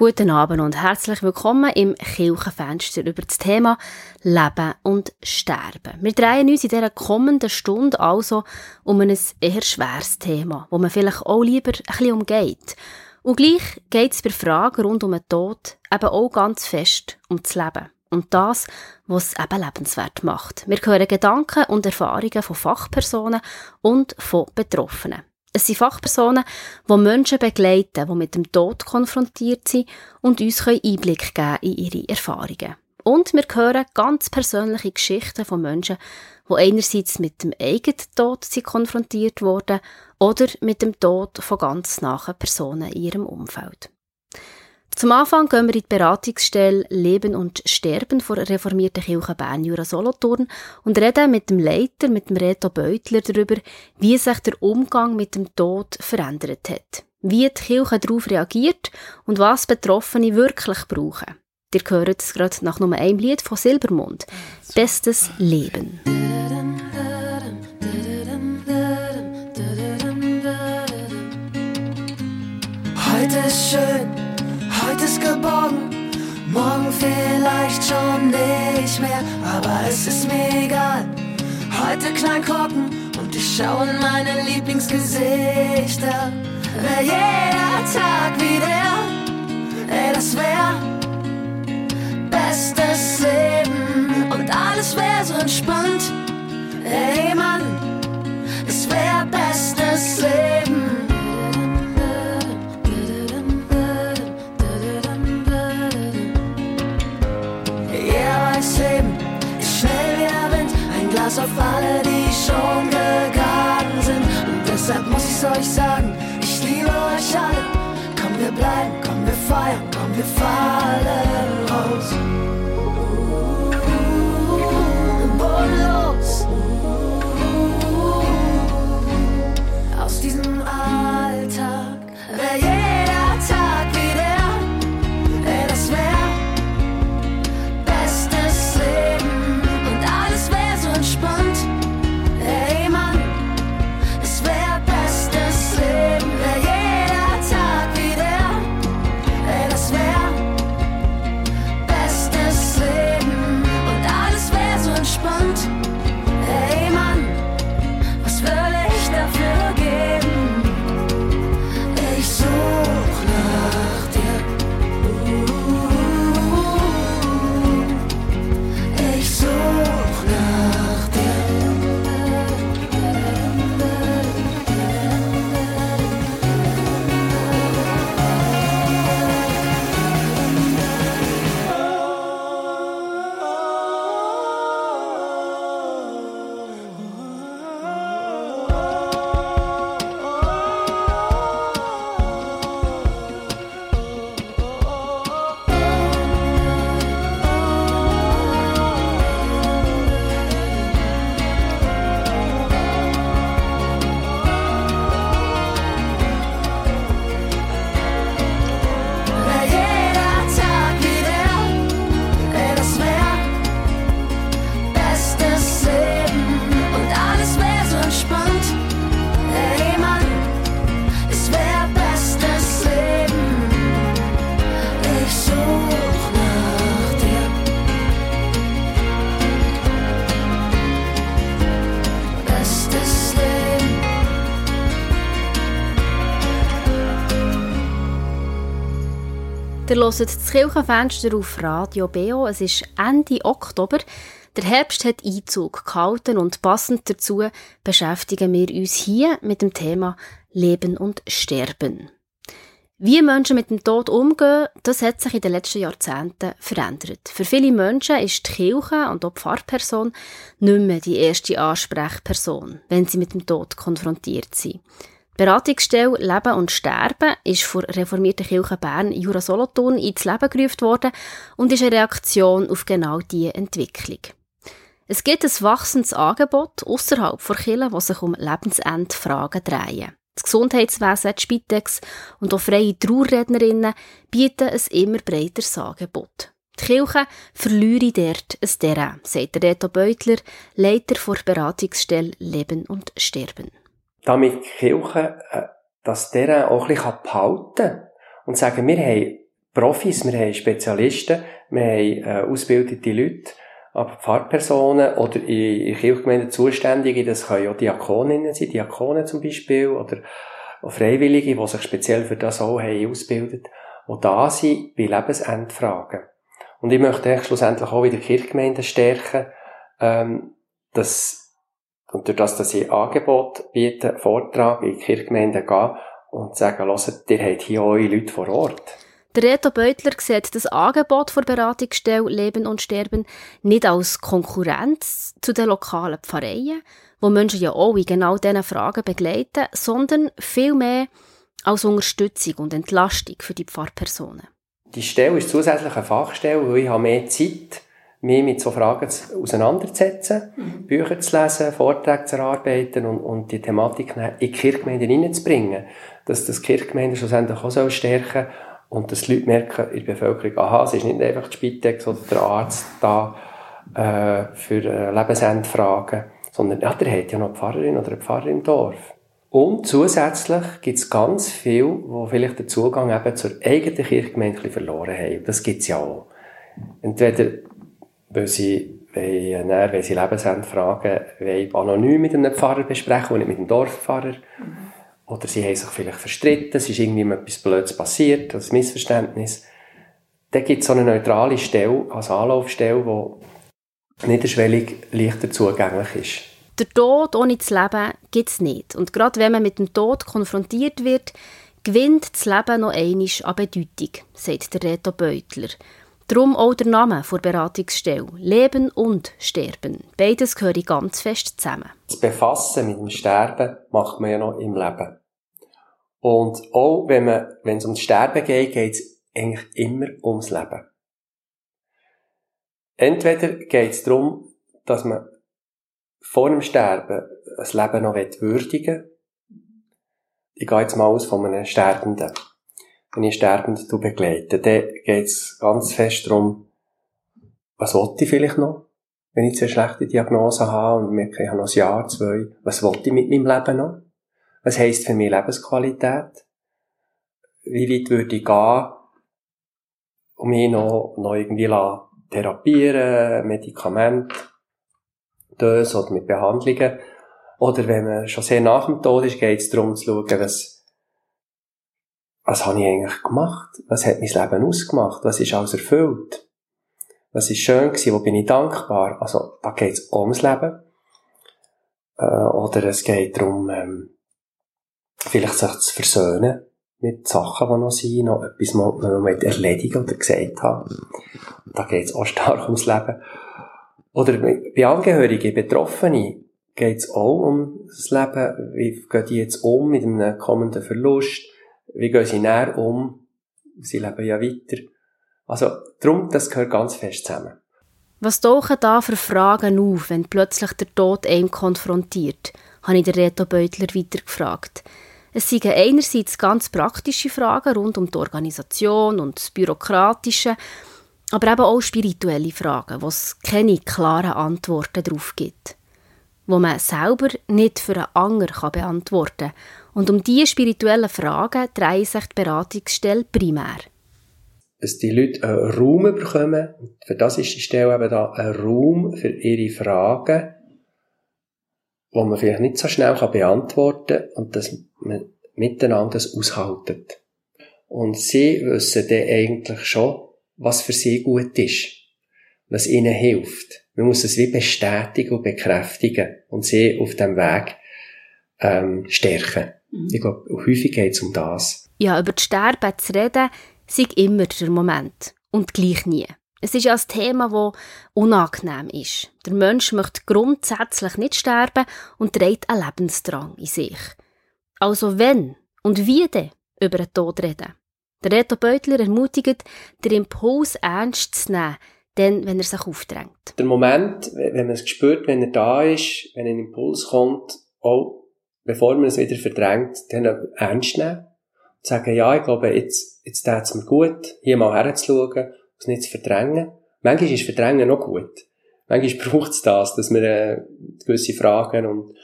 Guten Abend und herzlich willkommen im Kirchenfenster über das Thema Leben und Sterben. Wir drehen uns in dieser kommenden Stunde also um ein eher schweres Thema, wo man vielleicht auch lieber ein bisschen umgeht. Und gleich geht es bei Fragen rund um den Tod eben auch ganz fest um das Leben. Und das, was es eben lebenswert macht. Wir hören Gedanken und Erfahrungen von Fachpersonen und von Betroffenen. Es sind Fachpersonen, die Menschen begleiten, die mit dem Tod konfrontiert sind und uns Einblick geben in ihre Erfahrungen. Und wir hören ganz persönliche Geschichten von Menschen, die einerseits mit dem eigenen Tod sind konfrontiert wurden oder mit dem Tod von ganz nahen Personen in ihrem Umfeld. Zum Anfang gehen wir in die Beratungsstelle Leben und Sterben vor reformierten Kirche Bern Jura Solothurn und reden mit dem Leiter, mit dem Reto Beutler darüber, wie sich der Umgang mit dem Tod verändert hat, wie die Kirche darauf reagiert und was Betroffene wirklich brauchen. Ihr hört es gerade nach Nummer einem Lied von Silbermond. Bestes Leben. Heute ist schön ist geborgen, morgen vielleicht schon nicht mehr, aber es ist mir egal. Heute klein gucken und ich schaue in meine Lieblingsgesichter. Wär jeder Tag wie der, ey, das wär bestes Leben und alles wär so entspannt. Ey, Mann, es wär bestes Leben. Glas auf alle, die schon gegangen sind. Und deshalb muss ich's euch sagen, ich liebe euch alle. Komm, wir bleiben, komm, wir feiern, komm, wir fallen Ihr hört das Kirchenfenster auf Radio BO. Es ist Ende Oktober. Der Herbst hat Einzug gehalten und passend dazu beschäftigen wir uns hier mit dem Thema Leben und Sterben. Wie Menschen mit dem Tod umgehen, das hat sich in den letzten Jahrzehnten verändert. Für viele Menschen ist die Kirche und auch die Pfarrperson nicht mehr die erste Ansprechperson, wenn sie mit dem Tod konfrontiert sind. Beratungsstelle Leben und Sterben ist vor reformierten Kirche Bern Jura Solothurn ins Leben gerufen worden und ist eine Reaktion auf genau diese Entwicklung. Es gibt ein wachsendes Angebot außerhalb der Kirche, das sich um Lebensendfragen drehen. Das Gesundheitswesen, die Spitex und auch freie Trauerrednerinnen bieten ein immer breiteres Angebot. Die Kirche verliere dort ein Terrain, sagt Reto Beutler, Leiter der Beratungsstelle Leben und Sterben damit die Kirche äh, das Terrain auch ein bisschen behalten kann und sagen, wir haben Profis, wir haben Spezialisten, wir haben äh, ausgebildete Leute, aber Pfarrpersonen oder in, in Kirchgemeinden Zuständige, das können auch Diakoninnen sein, Diakonen zum Beispiel, oder Freiwillige, die sich speziell für das auch haben ausgebildet, die da sind bei Lebensendfragen. Und ich möchte eigentlich schlussendlich auch wieder Kirchgemeinden stärken, ähm, dass, und durch das, dass ich Angebot biete, Vortrag in Kirchgemeinden gehe und sagen, hört, ihr habt hier eure Leute vor Ort. Der Reto Beutler sieht das Angebot der Beratungsstelle Leben und Sterben nicht als Konkurrenz zu den lokalen Pfarreien, wo Menschen ja auch in genau diesen Fragen begleiten, sondern vielmehr als Unterstützung und Entlastung für die Pfarrpersonen. Die Stelle ist zusätzlich eine Fachstelle, weil ich habe mehr Zeit, mich mit so Fragen auseinanderzusetzen, mhm. Bücher zu lesen, Vorträge zu erarbeiten und, und die Thematik in die Kirchgemeinden hineinzubringen. Dass das Kirchgemeinden schlussendlich auch so stärken und dass die Leute merken in der Bevölkerung, aha, es ist nicht einfach die Spitex oder der Arzt da äh, für äh, Lebensendfragen, sondern ja, der hat ja noch eine Pfarrerin oder einen Pfarrer im Dorf. Und zusätzlich gibt es ganz viel, wo vielleicht den Zugang eben zur eigenen Kirchgemeinde verloren haben. Das gibt es ja auch. Entweder, weil sie, wollen, wenn sie Lebensendfragen wollen, anonym mit einem Pfarrer besprechen und nicht mit einem Dorfpfarrer. Mhm oder sie haben sich vielleicht verstritten, es ist irgendwie etwas Blödes passiert, ein Missverständnis. Dann gibt es so eine neutrale Stelle, als Anlaufstelle, die niederschwellig leichter zugänglich ist. Der Tod ohne das Leben gibt es nicht. Und gerade wenn man mit dem Tod konfrontiert wird, gewinnt das Leben noch einmal an Bedeutung, sagt der Reto Beutler. Darum auch der Name der Beratungsstelle. Leben und Sterben. Beides gehören ganz fest zusammen. Das Befassen mit dem Sterben macht man ja noch im Leben. Und auch wenn man, wenn es ums Sterben geht, geht es eigentlich immer ums Leben. Entweder geht es darum, dass man vor dem Sterben das Leben noch würdigen will. Ich gehe jetzt mal aus von einem Sterbenden. Wenn ich Sterbenden begleite, dann geht es ganz fest darum, was wollte ich vielleicht noch? Wenn ich eine schlechte Diagnose habe und merke, ich habe noch ein Jahr, zwei, was wollte ich mit meinem Leben noch? Was heisst für mich Lebensqualität? Wie weit würde ich gehen, um mich noch, noch irgendwie therapieren, Medikamente, Döse oder mit Behandlungen? Oder wenn man schon sehr nach dem Tod ist, geht es darum zu schauen, was, was habe ich eigentlich gemacht? Was hat mein Leben ausgemacht? Was ist alles erfüllt? Was ist schön gewesen? Wo bin ich dankbar? Also, da geht es ums Leben. Äh, oder es geht darum, ähm, vielleicht sich zu versöhnen mit Sachen, die noch sind, noch etwas, was man noch erledigen oder gesagt haben. Da geht es auch stark ums Leben. Oder bei Angehörigen, Betroffenen, geht es auch um das Leben. Wie gehen die jetzt um mit einem kommenden Verlust? Wie gehen sie näher um? Sie leben ja weiter. Also, darum, das gehört ganz fest zusammen. Was tauchen da für Fragen auf, wenn plötzlich der Tod einem konfrontiert? habe ich der Reto Beutler weiter gefragt. Es sind einerseits ganz praktische Fragen rund um die Organisation und das Bürokratische, aber eben auch spirituelle Fragen, wo es keine klaren Antworten darauf gibt. Wo man selber nicht für einen anderen beantworten kann. Und um diese spirituellen Fragen dreht sich die Beratungsstelle primär. Dass die Leute einen Raum bekommen, für das ist die Stelle eben da, ein Raum für ihre Fragen, wo man vielleicht nicht so schnell beantworten kann und dass man miteinander das aushaltet. Und sie wissen dann eigentlich schon, was für sie gut ist, was ihnen hilft. Man muss es wie bestätigen und bekräftigen und sie auf dem Weg ähm, stärken. Mhm. Ich glaube, häufig geht es um das. Ja, über das Sterben zu reden, sei immer der Moment. Und gleich nie. Es ist ja ein Thema, das unangenehm ist. Der Mensch möchte grundsätzlich nicht sterben und trägt einen Lebensdrang in sich. Also wenn und wie denn über den Tod reden? Der Reto Beutler ermutigt, den Impuls ernst zu nehmen, denn wenn er sich aufdrängt. Der Moment, wenn man es spürt, wenn er da ist, wenn ein Impuls kommt, auch bevor man es wieder verdrängt, dann ernst nehmen. Und sagen, ja, ich glaube, jetzt, jetzt tut es mir gut, hier mal herzuschauen es nicht zu verdrängen. Manchmal ist Verdrängen noch gut. Manchmal braucht es das, dass wir äh, gewisse Fragen und,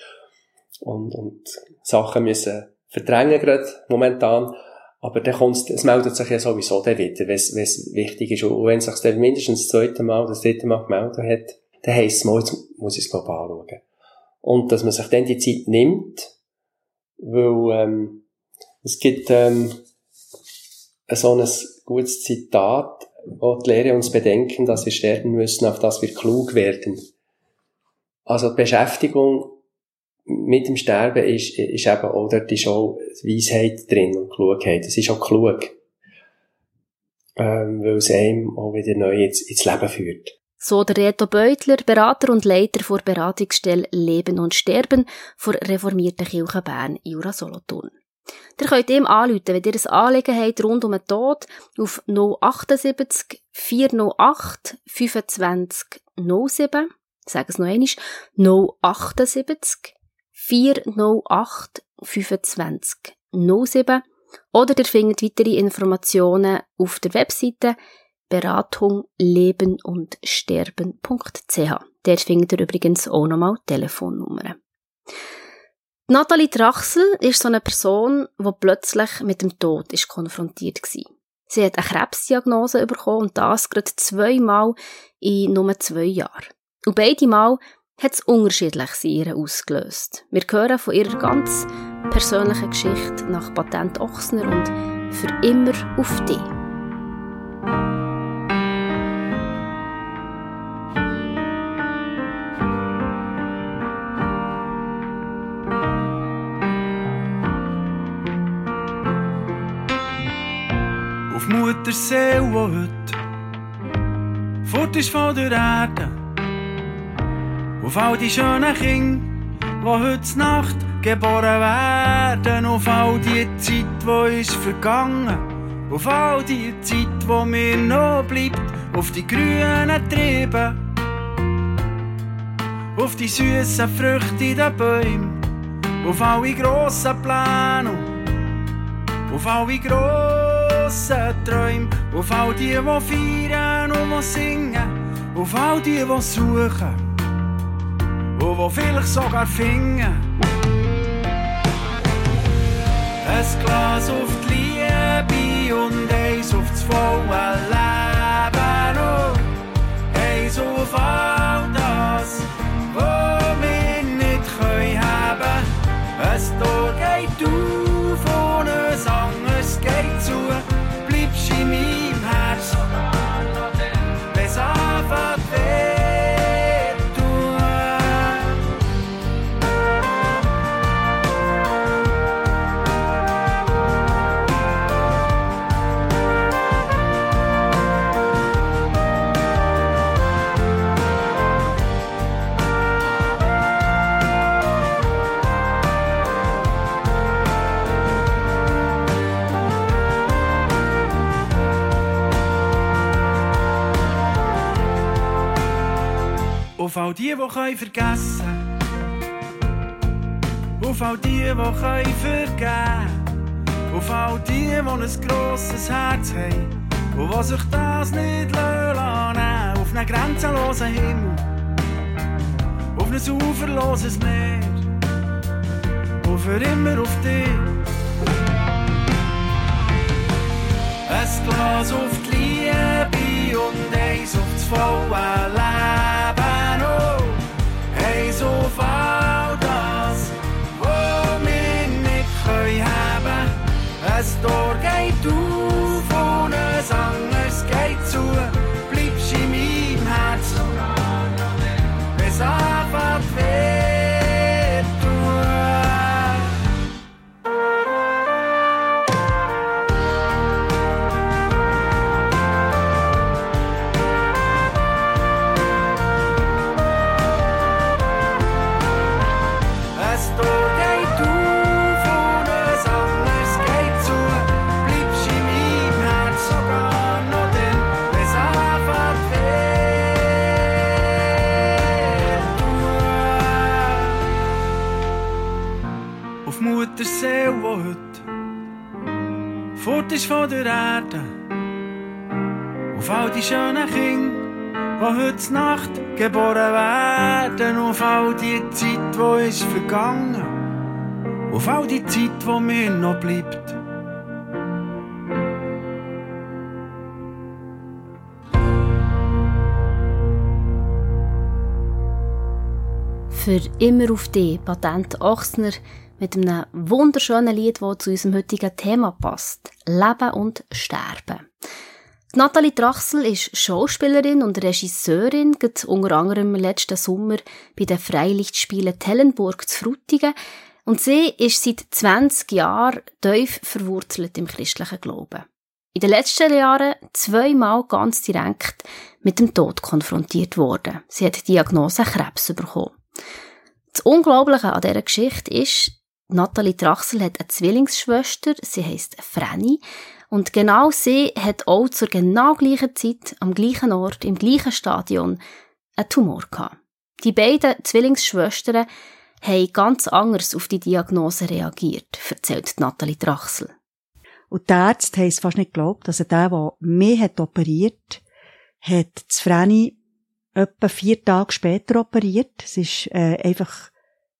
und, und Sachen müssen verdrängen gerade momentan. Aber dann kommt's, es meldet sich ja sowieso dann wieder, wenn es wichtig ist. Und wenn es sich dann mindestens das zweite Mal, das dritte Mal gemeldet hat, dann heisst es jetzt muss ich es global anschauen. Und dass man sich dann die Zeit nimmt, weil ähm, es gibt ähm, so ein gutes Zitat, wo die Lehre uns bedenken, dass wir sterben müssen, auf das wir klug werden. Also die Beschäftigung mit dem Sterben ist, ist eben auch, dort ist auch Weisheit drin und Klugheit. Es ist auch klug. Ähm, weil es einem auch wieder neu ins, ins Leben führt. So der Reto Beutler, Berater und Leiter vor Beratungsstelle Leben und Sterben vor reformierten Kirche Bern, Jura Solothurn. Ihr könnt ihm anrufen, wenn ihr ein Anliegen habt rund um den Tod auf 078 408 25 07. Ich sage es noch einmal. 078 408 25 07. Oder ihr findet weitere Informationen auf der Webseite Beratung leben und sterben.ch. Dort findet ihr übrigens auch nochmal Telefonnummern. Nathalie Trachsel ist so eine Person, die plötzlich mit dem Tod ist konfrontiert war. Sie hat eine Krebsdiagnose bekommen und das gerade zweimal in nur zwei Jahren. Und beide Mal hat es unterschiedlich in ihr ausgelöst. Wir hören von ihrer ganz persönlichen Geschichte nach Patent Ochsner und für immer auf dich. Seele, die heute fort ist von der Erde. Auf all die schönen Kinder, die heute Nacht geboren werden. Auf all die Zeit, die ist vergangen. Auf all die Zeit, die mir noch bleibt. Auf die grünen Triebe. Auf die süßen Früchte in den Bäumen. Auf alle grossen Pläne. Auf alle grossen grossen Träume, auf all die, die feiern und die singen, auf all die, die suchen und die vielleicht sogar finden. Ein Glas auf die Liebe und eins auf das volle Leben und eins auf all das, was wir nicht können haben. Ein Tor geht auf Auf all die, die können vergessen. Auf all die, die können vergeben. Auf all die, die ein grosses Herz haben. Und die sich das nicht lassen Auf einen grenzenlosen Himmel. Auf ein uferloses Meer. Und für immer auf dich. Ein Glas auf die Liebe und eins auf das volle Leben Von der Erde. Auf all die schönen Kinder, die heute Nacht geboren werden. Auf all die Zeit, die ist vergangen. Auf all die Zeit, die mir noch bleibt. Für immer auf dich, Patent Ochsner mit einem wunderschönen Lied, das zu unserem heutigen Thema passt. Leben und Sterben. Nathalie Trachsel ist Schauspielerin und Regisseurin, geht unter anderem letzten Sommer bei den Freilichtspielen Tellenburg zu Frutigen. Und sie ist seit 20 Jahren tief verwurzelt im christlichen Glauben. In den letzten Jahren zweimal ganz direkt mit dem Tod konfrontiert worden. Sie hat die Diagnose Krebs bekommen. Das Unglaubliche an dieser Geschichte ist, Nathalie Trachsel hat eine Zwillingsschwester, sie heisst Franny, und genau sie hat auch zur genau gleichen Zeit, am gleichen Ort, im gleichen Stadion, einen Tumor gehabt. Die beiden Zwillingsschwestern haben ganz anders auf die Diagnose reagiert, erzählt Nathalie Trachsel. Und die Ärzte haben es fast nicht geglaubt. Also der, der mich hat operiert, hat das Vreni etwa vier Tage später operiert. Es ist äh, einfach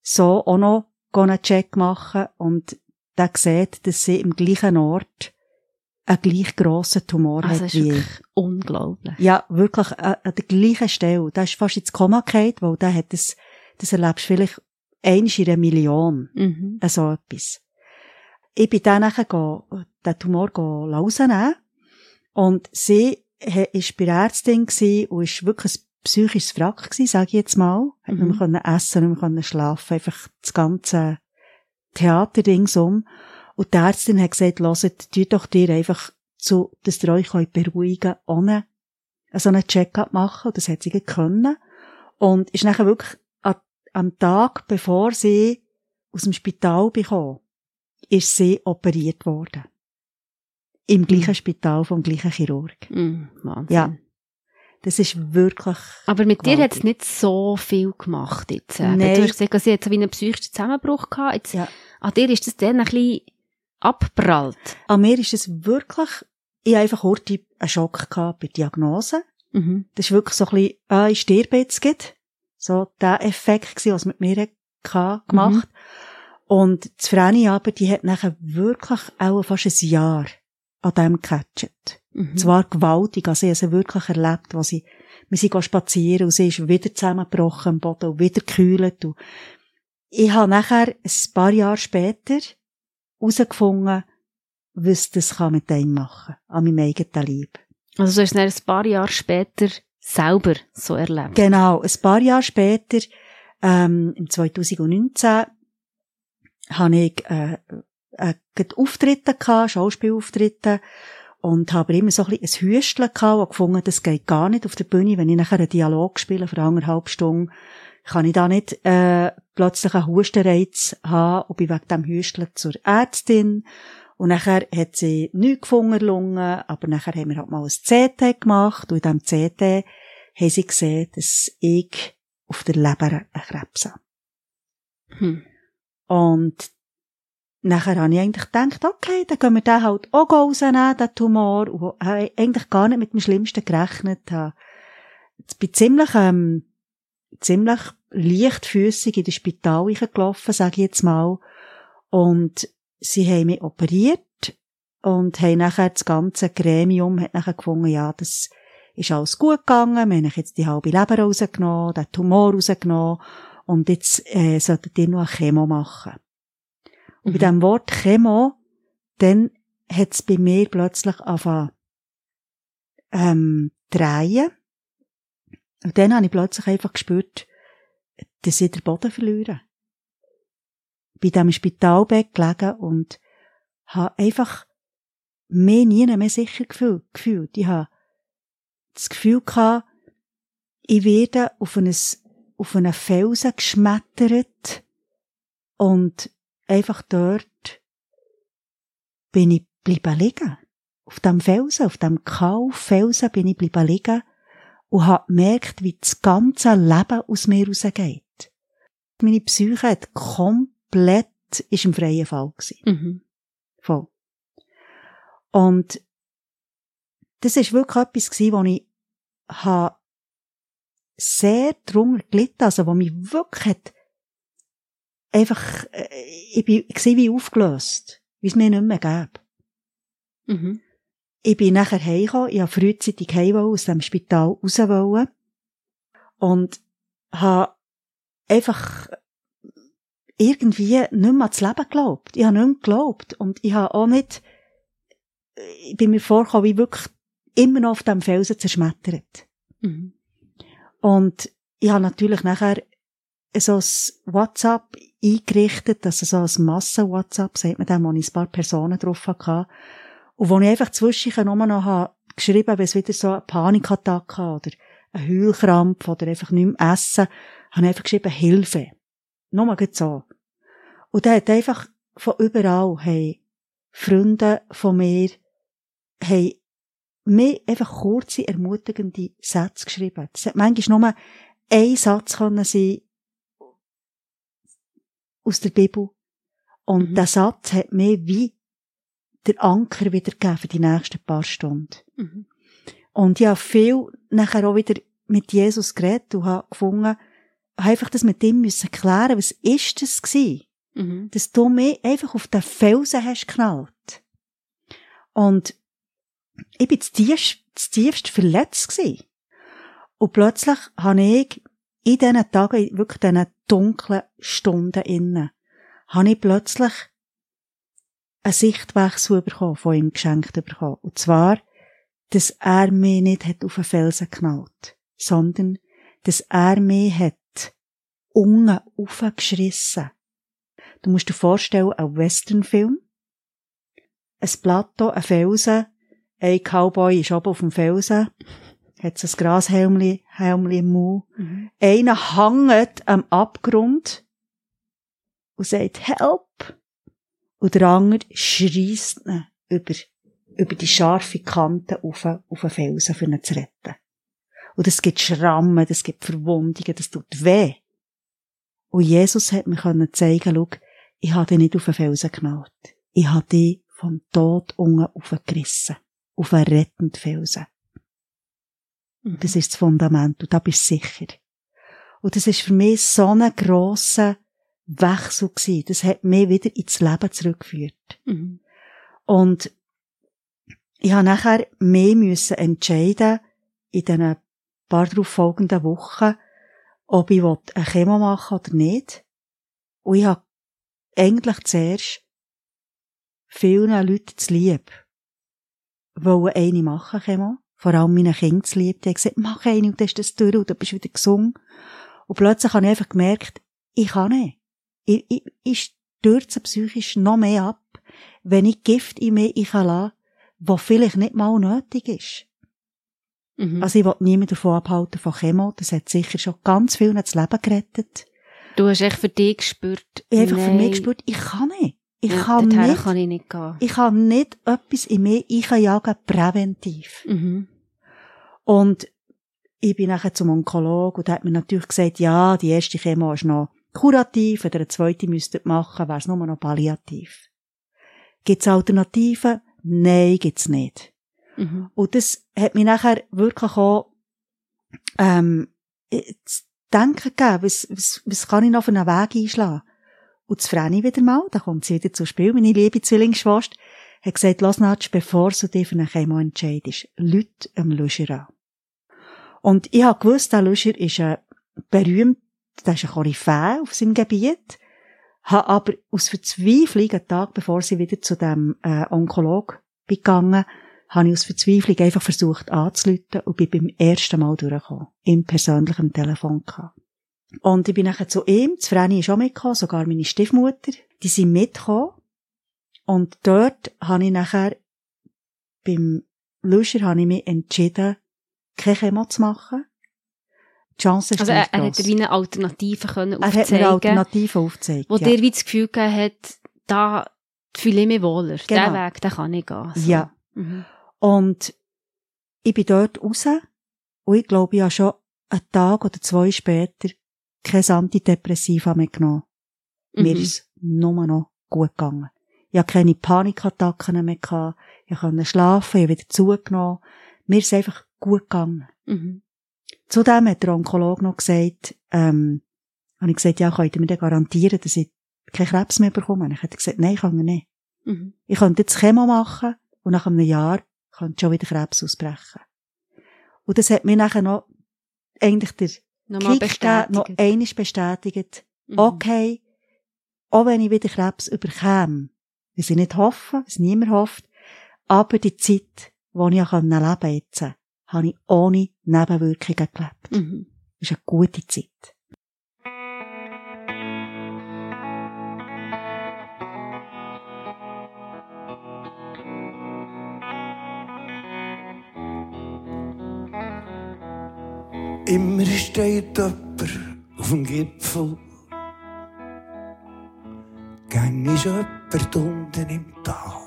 so auch noch einen Check machen und der sieht, dass sie im gleichen Ort einen gleich grossen Tumor also hat wie ich. unglaublich. Ja, wirklich an, der gleichen Stelle. Der ist fast ins Koma gefallen, weil der hat das, das erlebst du vielleicht eins in einer Million. Mhm. So etwas. Ich bin dann nachher den Tumor rausnehmen. Und sie war bei der Ärztin und ist wirklich ein psychisches Wrack gewesen, sage ich jetzt mal. Hat Mhm. nicht mehr essen, nicht mehr schlafen, einfach das ganze Theater ringsum. Und die Ärztin hat gesagt, hört, tut doch dir einfach zu, dass ihr euch könnt beruhigen könnt, ohne so einen Check-up machen. Und das hat sie können. Und ist nachher wirklich an, am Tag, bevor sie aus dem Spital bekam, ist sie operiert worden. Im gleichen Spital vom gleichen Chirurg. Mhm. Wahnsinn. Ja. Das ist wirklich, Aber mit dir hat es Gewaltig. nicht so viel gemacht jetzt. Eben. Nein. Du hast gesagt, sie hat so wie einen psychischen Zusammenbruch gehabt. Jetzt, Ja. An dir ist das dann ein bisschen abprallt. an mir ist es wirklich, ich hatte einfach kurz einen Schock gehabt bei der Diagnose. Mhm. Das ist wirklich so ein bisschen, ah, ich sterbe jetzt gleich. So der Effekt gewesen, was mit mir hatte, gemacht. Und das Vreni aber, die hat nachher wirklich auch fast ein Jahr an dem gecatcht. Mhm. Zwar gewaltig, also ich habe sie wirklich erlebt, wo sie, wir sind spazieren und sie ist wieder zusammengebrochen am Boden und wieder gekühlt. Und ich habe nachher ein paar Jahre später herausgefunden, was das kann mit einem machen an meinem eigenen Leib. Also du hast es ein paar Jahre später selber so erlebt. Genau, ein paar Jahre später, ähm, im 2019, habe ich äh, äh, Auftritte gehabt, Schauspielauftritte, und habe immer so ein bisschen ein Hüstchen gehabt und gefunden, das geht gar nicht auf der Bühne, wenn ich nachher einen Dialog spiele für anderthalb Stunden, kann ich da nicht äh, plötzlich einen Hustenreiz haben und bin wegen dem Hüstchen zur Ärztin und nachher hat sie nichts gefunden, Lunge, aber nachher haben wir halt mal ein CT gemacht und in diesem CT haben sie gesehen, dass ich auf der Leber einen Krebs habe. Hm. Und nachher habe ich eigentlich gedacht, okay, dann können wir den halt auch rausnehmen, den Tumor, und habe eigentlich gar nicht mit dem Schlimmsten gerechnet. Habe Jetzt bin ich ziemlich, ähm, ziemlich leichtfüßig in das Spital gelaufen, sage ich jetzt mal. Und sie haben mich operiert und haben nachher das ganze Gremium hat nachher gefunden, ja, das ist alles gut gegangen, wir haben jetzt die halbe Leber rausgenommen, den Tumor rausgenommen und jetzt äh, solltet ihr noch eine Chemo machen. Und bei dem Wort Chemo, dann hat es bei mir plötzlich angefangen ähm, drehen. Und dann habe ich plötzlich einfach gespürt, dass ich den Boden verliere. Bei diesem Spitalbett gelegen und habe einfach mehr nie mehr sicher gefühl- gefühlt. Ich habe das Gefühl gehabt, ich werde auf, ein, auf einen Felsen geschmettert und einfach dort bin ich bleiben liegen. Auf dem Felsen, auf dem Kauffelsen bin ich bleiben liegen und habe gemerkt, wie das ganze Leben aus mir rausgeht. Meine Psyche hat komplett, ist im freien Fall gewesen. Mhm. Voll. Und das ist wirklich etwas gewesen, wo ich habe sehr drunter gelitten, also wo mich wirklich hat einfach, äh, ich bin, ich war wie aufgelöst, wie es mir nicht mehr gäbe. Mhm. Ich bin nachher heimgekommen, ich habe frühzeitig heim aus dem Spital raus wollen und habe einfach irgendwie nicht mehr ans Leben geglaubt. Ich habe nicht mehr geglaubt. Und ich habe auch nicht, ich bin mir vorgekommen, wie wirklich immer noch auf dem Felsen zerschmettert. Mhm. Und ich habe natürlich nachher so ein WhatsApp eingerichtet, dass so ein Massen-WhatsApp, sagt man dem, wo ich ein paar Personen drauf hatte. Und wo ich einfach zwischen nur noch habe geschrieben, wenn es wieder so eine Panikattacke oder ein Heulkrampf oder einfach nicht mehr essen, habe ich einfach geschrieben, Hilfe. Nur mal so. Und der hat einfach von überall, hey, Freunde von mir, hey, mir einfach kurze, ermutigende Sätze geschrieben. Das hat manchmal nur ein Satz sein aus der Bibel. Und Mhm. der Satz hat mir wie der Anker wiedergegeben für die nächsten paar Stunden. Mhm. Und ich habe viel nachher auch wieder mit Jesus geredet und habe gefunden, habe einfach das mit ihm müssen klären, was ist das gewesen? Mhm. Dass du mich einfach auf den Felsen hast geknallt. Und ich bin das tiefst, das tiefst verletzt gewesen. Und plötzlich habe ich in diesen Tagen, in wirklich diesen dunklen Stunden innen, habe ich plötzlich einen Sichtwechsel bekommen, von ihm geschenkt bekommen. Und zwar, dass er mich nicht hat auf den Felsen geknallt, sondern, dass er mich hat unten aufgeschrissen. Du musst dir vorstellen, ein Westernfilm, ein Plateau, ein Felsen, ein Cowboy ist oben auf dem Felsen, hat ein Grashelmli, Helmli im Mund. Mhm. Einer hängt am Abgrund und sagt Help. Und der andere schreisst ihn über, über die scharfe Kante auf, auf den Felsen, für ihn zu retten. Und es gibt Schrammen, es gibt Verwundungen, das tut weh. Und Jesus hat mir können zeigen, schau, ich habe dich nicht auf den Felsen geknallt. Ich habe dich vom Tod unten aufgerissen. Auf einen rettenden Felsen. Mhm. Das ist das Fundament und da bist du sicher. Und das ist für mich so ein grosser Wechsel gewesen. Das hat mich wieder ins Leben zurückgeführt. Mhm. Und ich habe nachher mehr müssen entscheiden in den paar darauf folgenden Wochen, ob ich eine Chemo machen oder nicht. Und ich habe eigentlich zuerst vielen Leuten zu lieb wollen eine machen, Chemo. Vor allem meinen Kindern zu lieb. Die haben gesagt, mach eine und dann ist das durch und dann bist du wieder gesungen. Und plötzlich habe ich einfach gemerkt, ich kann nicht. Ich, ich, ich stürze psychisch noch mehr ab, wenn ich Gift in mir lassen, was vielleicht nicht mal nötig ist. Mhm. Also ich will niemanden davon abhalten von Chemo. Das hat sicher schon ganz vielen das Leben gerettet. du hast echt für dich gespürt. Ich habe einfach für mich gespürt, ich kann nicht. Ich ja, kann nicht, kann ich nicht gehen. ich kann nicht etwas in mir einjagen, präventiv. Mhm. Und ich bin nachher zum Onkolog und der hat mir natürlich gesagt, ja, die erste Chemo ist noch kurativ, ihr eine zweite müsstet machen, wäre es nur noch palliativ. Gibt's Alternativen? Nein, gibt's nicht. Mhm. Und das hat mich nachher wirklich auch, ähm, zu denken gegeben, was, was, was kann ich noch für einen Weg einschlagen? Und das Vreni wieder mal, da kommt sie wieder zu Spiel, meine liebe Zwillingsschwester, hat gesagt, lass Natsch, bevor du dich für eine Chemo entscheidest, Leute am Luscher an. Und ich habe gewusst, der Luscher ist ein berühmt, der ist ein Koryphäe auf seinem Gebiet, habe aber aus Verzweiflung, einen Tag bevor sie wieder zu dem äh, Onkolog gegangen, habe ich aus Verzweiflung einfach versucht anzuleiten und bin beim ersten Mal durchgekommen. Im persönlichen Telefon gehabt. Und ich bin nachher zu ihm, das Vreni ist auch mitgekommen, sogar meine Stiefmutter, die sind mitgekommen. Und dort habe ich nachher, beim Luscher habe ich mich entschieden, keine Chemo zu machen. Die Chance ist Also er, er hat dir wie eine Alternative können Er hat mir aufzeigen, Alternativen aufgezeigt. wo ja. dir wie das Gefühl gegeben hat, da fühle ich mich wohler. Genau. Den Weg, den kann ich gehen. So. Ja. Mhm. Und ich bin dort raus und ich glaube, ich habe schon einen Tag oder zwei später kein Antidepressiva mehr genommen. Mir Mhm. ist nur noch gut gegangen. Ich hatte keine Panikattacken mehr gehabt. Ich konnte schlafen, ich habe wieder zugenommen. Mir ist einfach gut gegangen. Mhm. Zudem hat der Onkologe noch gesagt, ähm, habe ich gesagt, ja, könnt ihr mir denn garantieren, dass ich keinen Krebs mehr bekomme? Und ich hätte gesagt, nein, kann ich nicht. Mhm. Ich könnte jetzt Chemo machen und nach einem Jahr könnte schon wieder Krebs ausbrechen. Und das hat mir nachher noch eigentlich der, Nochmal gegeben, noch bestätigt. einiges bestätigt. Mhm. Okay, auch wenn ich wieder Krebs überkäme, was ich nicht hoffe, was niemand hofft, aber die Zeit, die ich leben konnte, jetzt, habe ich ohne Nebenwirkungen gelebt. Mhm. Das ist eine gute Zeit. Immer steht jemand auf dem Gipfel. Gang ist jemand unten im Tal.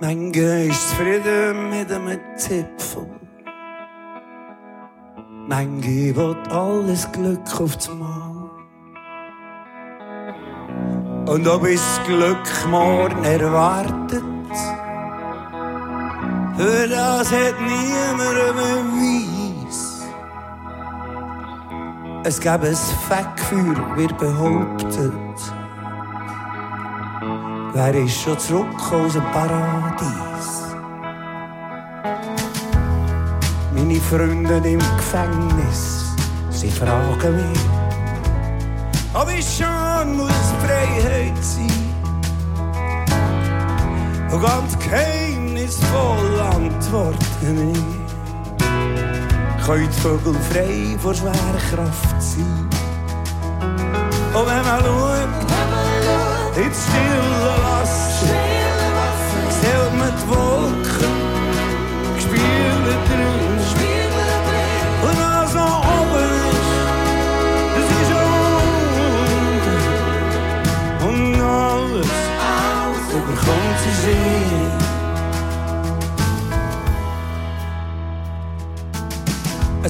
Manche ist zufrieden mit einem Zipfel. Manche will alles Glück aufs Mal. Und ob es Glück morgen erwartet, für das hat niemand Beweis. Es gab ein Fettgefühl, wird behauptet. Wer ist schon zurück aus dem Paradies? Meine Freunde im Gefängnis, sie fragen mich, ob ich schon muss Freiheit sein. Und ganz geheimnisvoll antworten ich. Können die Vögel frei vor schwerer Kraft sein? Und wenn man schaut, ins stille Wasser, zählt man die Wolken, gespielt drin. Und was noch oben ist, das ist unten. Und alles überkommt sie sehen.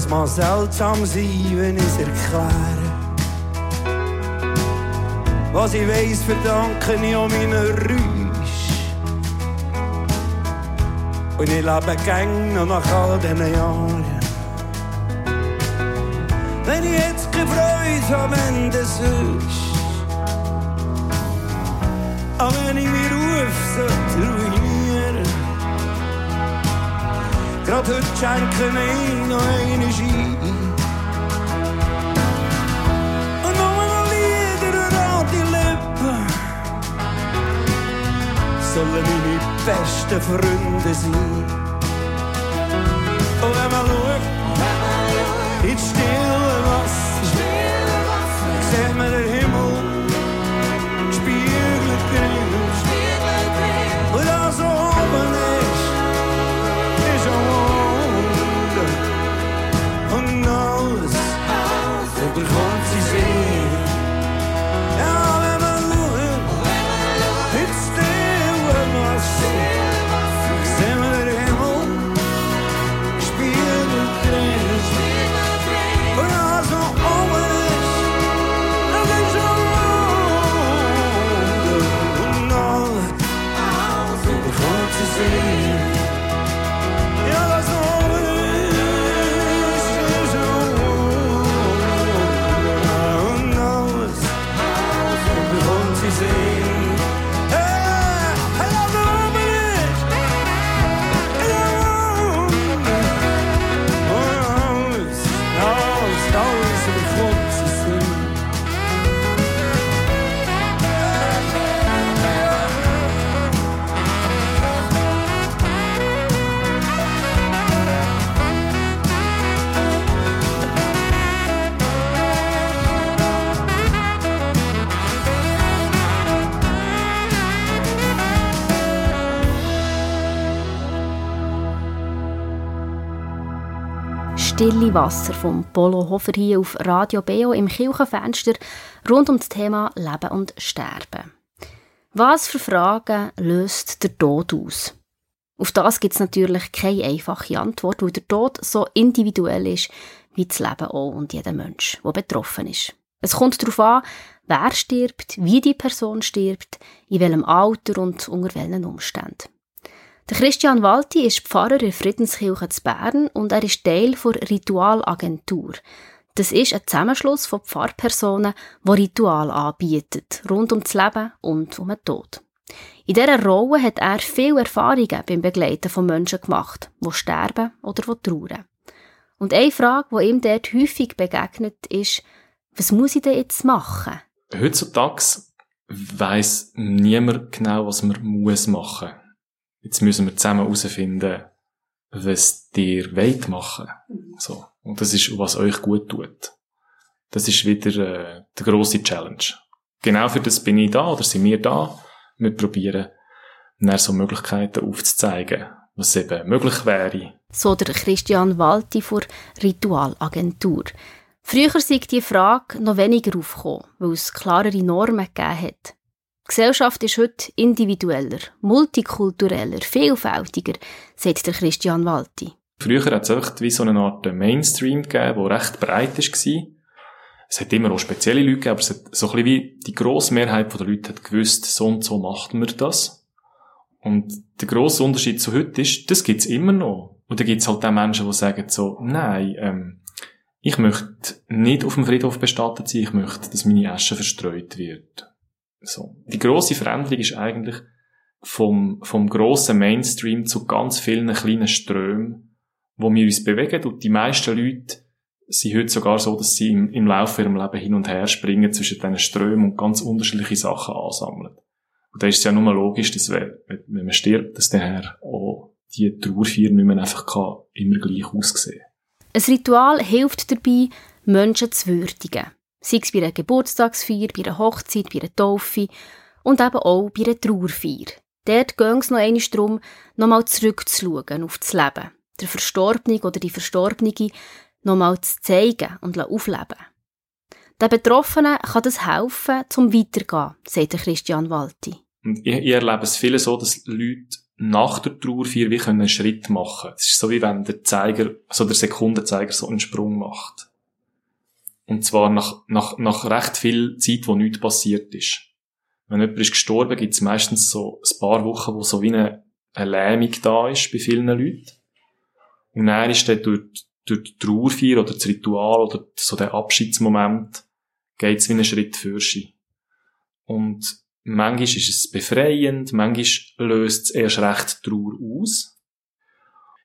Es mag seltsam sein, wenn es erkläre. Was ich weiss, verdanke ich an meinen Rüsch. Und ich lebe gern noch nach all diesen Jahren. Wenn ich jetzt keine Freude wenn das ist. Aber wenn ich meinen Ruf sollte ruinieren Gerade heute schenke ich noch eine Ski Und noch mal Lieder an die Lippen. Sollen meine besten Freunde sein. Und wenn man schaut ins stille Wasser Sieht man Stille Wasser vom Polo Hofer hier auf Radio Beo im Kirchenfenster rund um das Thema Leben und Sterben. Was für Fragen löst der Tod aus? Auf das gibt es natürlich keine einfache Antwort, weil der Tod so individuell ist wie das Leben auch und jeder Mensch, der betroffen ist. Es kommt darauf an, wer stirbt, wie die Person stirbt, in welchem Alter und unter welchen Umständen. Der Christian Walti ist Pfarrer in Friedenskirche zu Bern und er ist Teil der Ritualagentur. Das ist ein Zusammenschluss von Pfarrpersonen, die Ritual anbieten, rund um das Leben und um den Tod. In dieser Rolle hat er viele Erfahrungen beim Begleiten von Menschen gemacht, die sterben oder die trauern. Und eine Frage, die ihm dort häufig begegnet, ist, was muss ich denn jetzt machen? Heutzutage weiss niemand genau, was man muss machen. Jetzt müssen wir zusammen herausfinden, was ihr wollt machen. So. Und das ist, was euch gut tut. Das ist wieder äh, die grosse Challenge. Genau für das bin ich da oder sind wir da. Wir probieren, dann so Möglichkeiten aufzuzeigen, was eben möglich wäre. So der Christian Walti vor Ritualagentur. Früher sei die Frage noch weniger aufgekommen, weil es klarere Normen gegeben hat. Die Gesellschaft ist heute individueller, multikultureller, vielfältiger, sagt der Christian Walti. Früher hat es einfach wie so eine Art Mainstream gegeben, der recht breit war. Es hat immer auch spezielle Leute gegeben, aber es hat so ein bisschen wie die grosse Mehrheit der Leute hat gewusst, so und so macht man das. Und der grosse Unterschied zu heute ist, das gibt's immer noch. Und da gibt's halt auch Menschen, die sagen so, nein, ähm, ich möchte nicht auf dem Friedhof bestattet sein, ich möchte, dass meine Asche verstreut wird. So. Die grosse Veränderung ist eigentlich vom, vom grossen Mainstream zu ganz vielen kleinen Strömen, wo wir uns bewegen und die meisten Leute sind heute sogar so, dass sie im, im Laufe ihrem Leben hin und her springen zwischen diesen Strömen und ganz unterschiedliche Sachen ansammeln. Und da ist es ja nur logisch, dass wenn, wenn man stirbt, dass daher auch die Trauerfeier nicht mehr einfach kann, immer gleich aussehen Ein Ritual hilft dabei, Menschen zu würdigen. Sei es bei einer Geburtstagsfeier, bei einer Hochzeit, bei einer Taufe und eben auch bei einer Trauerfeier. Dort geht es noch einmal darum, nochmal zurückzuschauen auf das Leben. Der Verstorbene oder die Verstorbene nochmal zu zeigen und aufleben. Den Betroffenen kann das helfen, zum Weitergehen, sagt Christian Walti. Ich, ich erlebe es viele so, dass Leute nach der Trauerfeier wie einen Schritt machen können. Es ist so wie wenn der Zeiger, also der Sekundenzeiger so einen Sprung macht. Und zwar nach, nach, nach recht viel Zeit, wo nichts passiert ist. Wenn jemand ist gestorben, gibt es meistens so ein paar Wochen, wo so wie eine, eine Lähmung da ist bei vielen Leuten. Und dann ist dann durch, durch die Trauerfeier oder das Ritual oder so der Abschiedsmoment geht es wie einen Schritt für sie. Und manchmal ist es befreiend, manchmal löst es erst recht Trauer aus.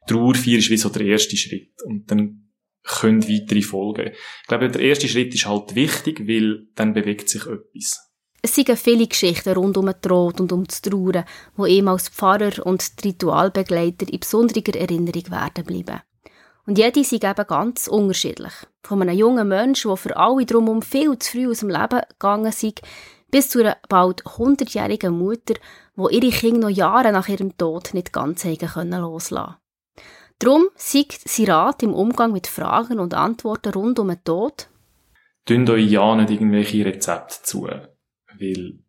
Trauerfeier ist wie so der erste Schritt. Und dann können weitere folgen. Ich glaube, der erste Schritt ist halt wichtig, weil dann bewegt sich etwas. Es sind viele Geschichten rund um den Tod und um das Trauern, die ihm als Pfarrer und Ritualbegleiter in besonderer Erinnerung werden bleiben. Und jede sind eben ganz unterschiedlich. Von einem jungen Menschen, der für alle drumherum viel zu früh aus dem Leben gegangen ist, bis zu einer bald 100-jährigen Mutter, die ihre Kinder noch Jahre nach ihrem Tod nicht ganz haben loslassen Darum siegt sie Rat im Umgang mit Fragen und Antworten rund um den Tod. Tönt euch ja nicht irgendwelche Rezepte zu, weil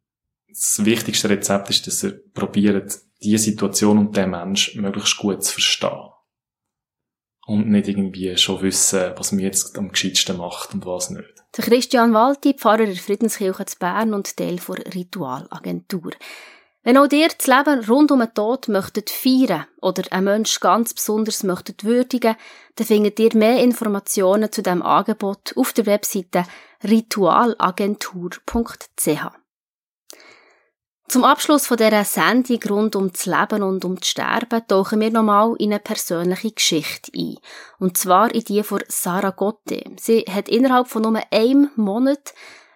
das wichtigste Rezept ist, dass ihr probiert, die Situation und den Mensch möglichst gut zu verstehen. Und nicht irgendwie schon wissen, was mir jetzt am gescheitsten macht und was nicht. Der Christian Walti, Pfarrer der Friedenskirche zu Bern und Teil der Ritualagentur. Wenn auch dir das Leben rund um den Tod möchtet feiern oder einen Mensch ganz besonders möchtet würdigen, dann findet ihr mehr Informationen zu diesem Angebot auf der Webseite ritualagentur.ch. Zum Abschluss von dieser Sendung rund um das Leben und um das Sterben tauchen wir nochmal in eine persönliche Geschichte ein. Und zwar in die von Sarah Gotte. Sie hat innerhalb von nur einem Monat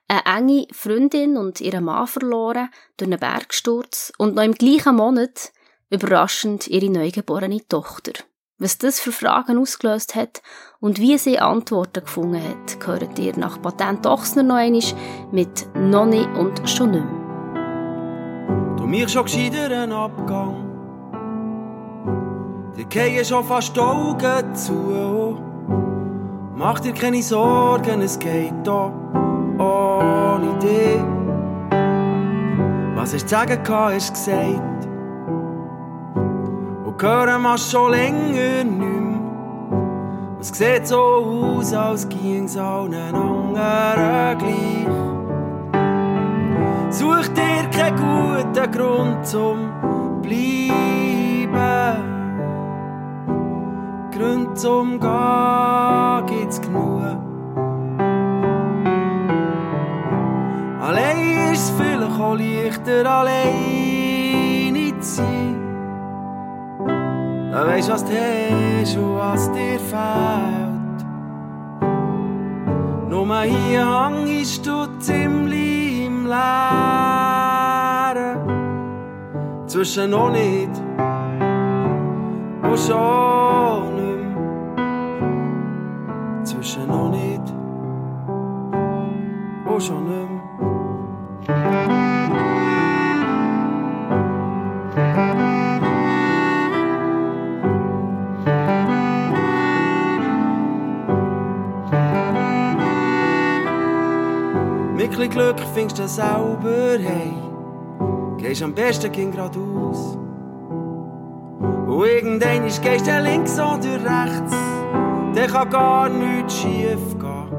eine enge Freundin und ihren Mann verloren durch einen Bergsturz und noch im gleichen Monat überraschend ihre neugeborene Tochter. Was das für Fragen ausgelöst hat und wie sie Antworten gefunden hat, gehört ihr nach Patent Ochsner noch einmal mit Nonni und schon. Du mir schon gescheiter einen Abgang. Dir gehen schon fast die Augen zu. Mach dir keine Sorgen, es geht ohne dich. Was ich zu sagen kann, ist gesagt. Und hören wir schon länger nicht mehr. Es sieht so aus, als ging es allen anderen gleich. Such dir keinen guten Grund zum Bleiben. Gründe zum Gehen gibt's genug. Ist es vielleicht auch leichter, alleine sein. Da weisst, was du hast und was dir fehlt. Nur hier hängst du ziemlich im Leeren. Zwischen noch nicht und schon nicht. Zwischen noch nicht und schon nicht Glück findest du selber hey. Gehst am besten ging geradeaus. Und irgendwann ist gehst du links oder rechts. Dann kann gar nichts schief gehen.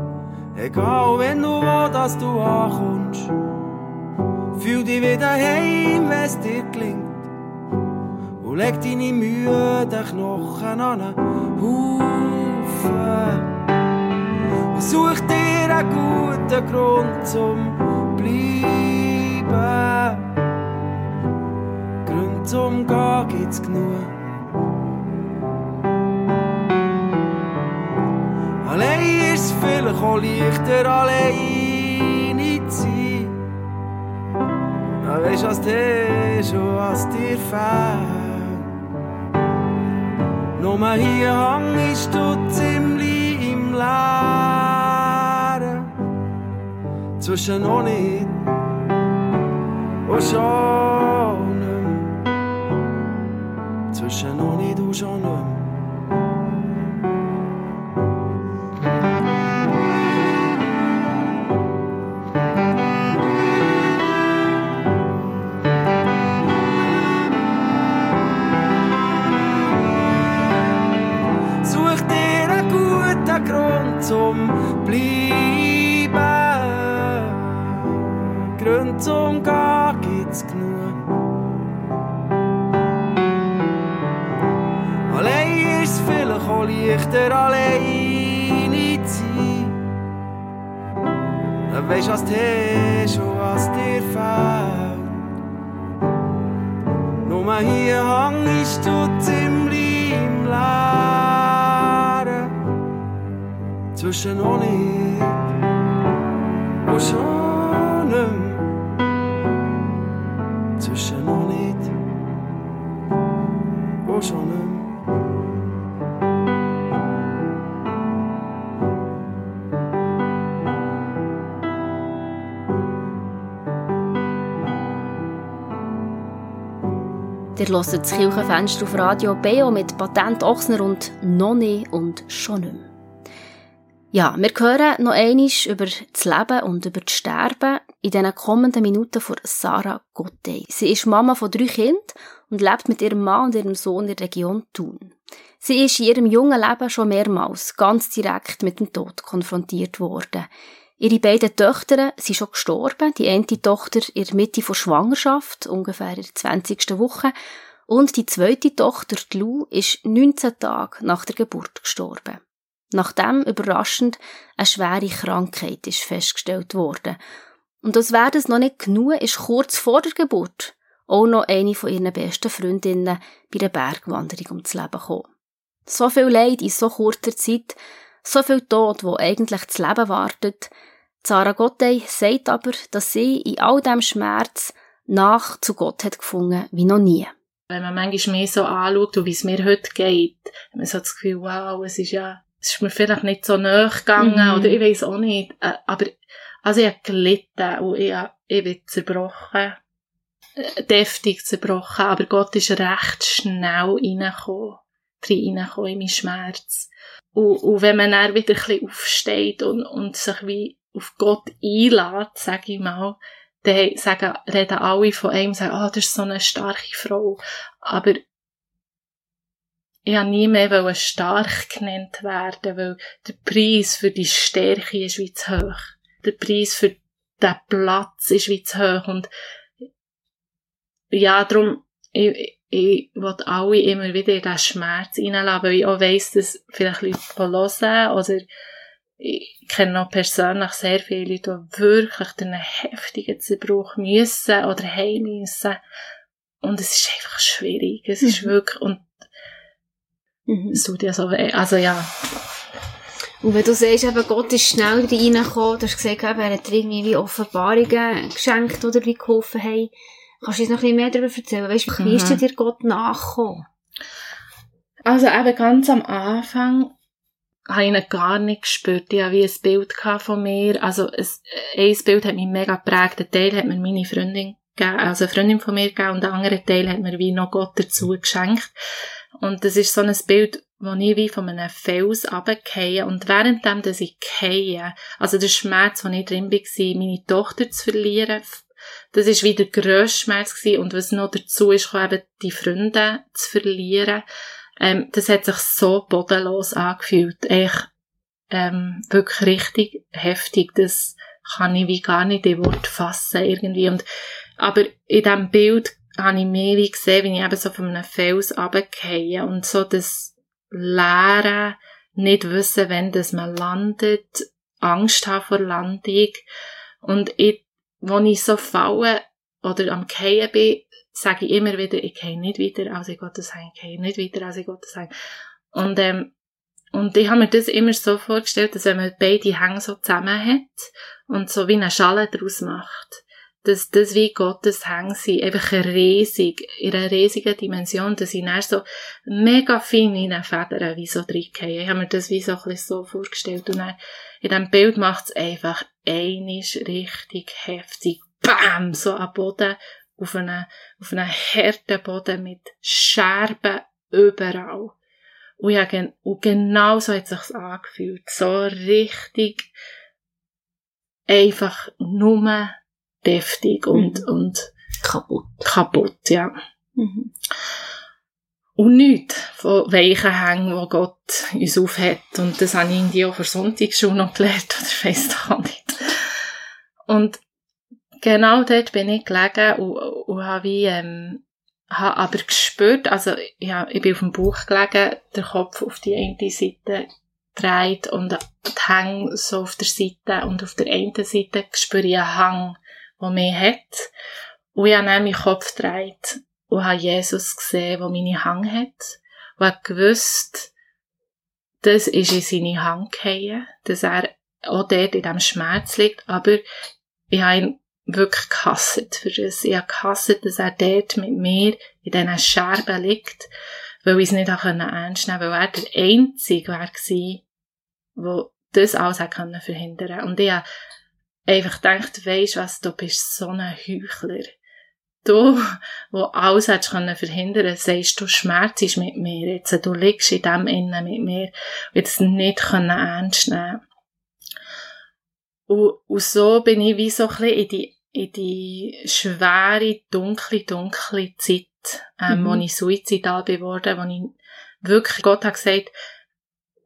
Egal wenn du wo, dass du ankommst. Fühl dich wieder heim, wenn's dir gelingt. Und leg deine müden Knochen an Haufen. Und such dir einen guten Grund zum Bleiben. Grund zum Gehen gibt's genug. Allein ist vielleicht auch leichter, alleine zu sein. Ja, weisst was dir schon was dir fehlt. Nur hier hängst du ziemlich im Leeren. Zwischen nicht und schon nicht mehr. Zwischen nicht und schon. Such dir einen guten Grund zum Bleiben. Zum Gehen gibt's genug. Allein ist vielleicht auch leichter, alleine zu sein. Dann weisst was du hast was dir fehlt. Nur hier hängst du ziemlich im Leeren. Zwischen noch nicht und schon Ihr hört das Kirchenfenster auf Radio Beo mit Patent Ochsner und Nonne und schon nicht mehr. Ja, wir hören noch einmal über das Leben und über das Sterben in den kommenden Minuten von Sarah Gottey. Sie ist Mama von drei Kindern und lebt mit ihrem Mann und ihrem Sohn in der Region Thun. Sie ist in ihrem jungen Leben schon mehrmals ganz direkt mit dem Tod konfrontiert worden. Ihre beiden Töchter sind schon gestorben. Die eine Tochter in der Mitte von Schwangerschaft, ungefähr in der 20. Woche. Und die zweite Tochter, die Lou, ist 19 Tage nach der Geburt gestorben. Nachdem überraschend eine schwere Krankheit ist festgestellt worden. Und als wäre das noch nicht genug, ist kurz vor der Geburt auch noch eine von ihren besten Freundinnen bei einer Bergwanderung ums Leben gekommen. So viel Leid in so kurzer Zeit, so viel Tod, wo eigentlich das Leben wartet. Sarah Gottey sagt aber, dass sie in all dem Schmerz nach zu Gott hat gefunden wie noch nie. Wenn man manchmal mehr so anschaut, wie es mir heute geht, hat man so das Gefühl, wow, es ist ja, es ist mir vielleicht nicht so nahe gegangen, Mhm. oder ich weiß auch nicht, Äh, aber, also ich habe gelitten, und ich, hab- ich bin zerbrochen, äh, deftig zerbrochen, aber Gott ist recht schnell reingekommen, reingekommen in meinen Schmerz. Und, und wenn man dann wieder ein bisschen aufsteht und, und sich wie auf Gott einlädt, sag ich mal, dann sagen, reden alle von einem, sagen, ah, das ist so eine starke Frau. Aber ich wollte nie mehr stark genannt werden, weil der Preis für die Stärke ist wie zu hoch. Der Preis für den Platz ist wie zu hoch. Und ja, darum, ich, ich will alle immer wieder in diesen Schmerz hineinlassen, weil ich auch weiss, dass vielleicht Leute hören oder ich kenne noch persönlich sehr viele Leute, die wirklich durch einen heftigen Zerbruch müssen oder heim müssen. Und es ist einfach schwierig. Es ist Mhm. wirklich, und Mhm. es tut ja so weh. Also ja. Und wenn du sagst, eben, Gott ist schnell reingekommen, du hast gesagt, eben, er hat irgendwie wie Offenbarungen geschenkt oder wie geholfen haben. Kannst du uns noch ein bisschen mehr darüber erzählen? Weißt du, wie ist Mhm. dir Gott nachgekommen? Also eben ganz am Anfang habe ich ihn gar nicht gespürt. Ich hatte wie ein Bild von mir. Also ein, ein Bild hat mich mega geprägt. Ein Teil hat mir meine Freundin gegeben, also eine Freundin von mir gegeben und der andere Teil hat mir wie noch Gott dazu geschenkt. Und das ist so ein Bild, wo ich wie von einem Fels runtergehe und währenddem, dass ich gehe, also der Schmerz, wo ich drin war, meine Tochter zu verlieren, das ist wie der grösste Schmerz gewesen. und was noch dazu ist, eben die Freunde zu verlieren ähm, das hat sich so bodenlos angefühlt. Echt, ähm, wirklich richtig heftig. Das kann ich wie gar nicht in Wort fassen irgendwie. Und, aber in diesem Bild habe ich mehr wie gesehen, wie ich eben so von einem Fels runtergehe und so das Leere, nicht wissen, wenn das man landet, Angst haben vor Landung. Und ich, wo ich so falle oder am Gehen bin, sage ich immer wieder, ich gehe nicht weiter, als ich Gottes Heim, ich nicht weiter, als ich Gottes Heim. Und, ähm, und ich habe mir das immer so vorgestellt, dass wenn man beide Hänge so zusammen hat und so wie eine Schale daraus macht, dass das wie Gottes Hänge sind, einfach riesig, in einer riesigen Dimension, dass ich dann so mega fein in den Federn wie so reingehen. Ich habe mir das wie so ein bisschen so vorgestellt und dann in diesem Bild macht es einfach einisch richtig heftig, bam, so am Boden, auf einen, auf einen harten Boden mit Scherben überall. Und, ja, und genau so hat es sich angefühlt. So richtig einfach nur deftig und, und Kaputt. kaputt, ja. Mhm. Und nichts von weichen Hängen, die Gott uns aufhat. Und das habe ich irgendwie auch für Sonntagsschule noch gelernt, oder ich weiss auch nicht. Und genau dort bin ich gelegen und, und habe wie, ähm, habe aber gespürt, also, ja, ich bin auf dem Bauch gelegen, der Kopf auf die eine Seite gedreht und die Hänge so auf der Seite und auf der einen Seite spüre ich einen Hang, der mich hat. Und ich habe dann meinen Kopf gedreht und habe Jesus gesehen, der meine Hang hat. Und habe gewusst, das ist in seine Hand gefallen, dass er auch dort in diesem Schmerz liegt, aber ich habe ihn wirklich gehasst für das. Ich habe gehasst, dass er dort mit mir in diesen Scherben liegt, weil ich es nicht ernst nehmen konnte, weil er der Einzige war, der das alles verhindern Und ich habe einfach gedacht, weisst was, du bist so ein Heuchler. Du, wo alles hättest können verhindern, sagst du, Schmerz ist mit mir jetzt, du liegst in dem innen mit mir, und es nicht ernst nehmen. Und, und so bin ich wie so ein bisschen in die, in die schwere, dunkle, dunkle Zeit, ähm, Mhm. wo ich suizidal geworden, wo ich wirklich, Gott hat gesagt,